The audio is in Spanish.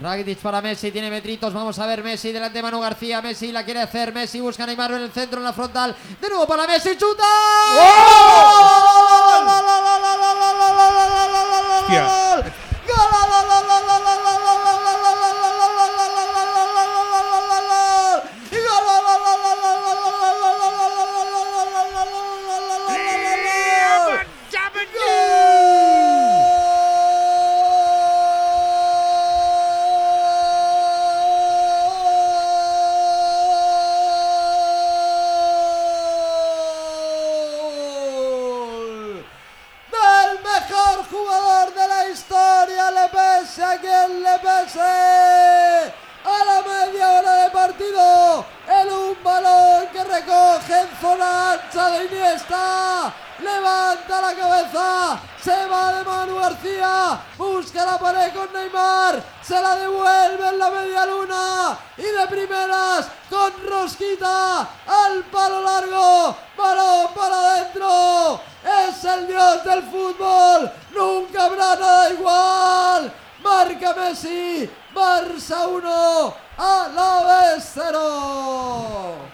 Rakitic para Messi, tiene metritos, vamos a ver Messi delante de Manu García, Messi la quiere hacer, Messi busca Neymar en el centro, en la frontal, de nuevo para Messi, chuta. Jugador de la historia, le pese a quien le pese. A la media hora de partido, en un balón que recoge en zona ancha de Iniesta, levanta la cabeza, se va de Manu García, busca la pared con Neymar, se la devuelve en la media luna y de primeras con rosquita al palo largo, balón para el dios del fútbol, nunca habrá nada igual. Marca Messi, Barça 1, a la vez 0.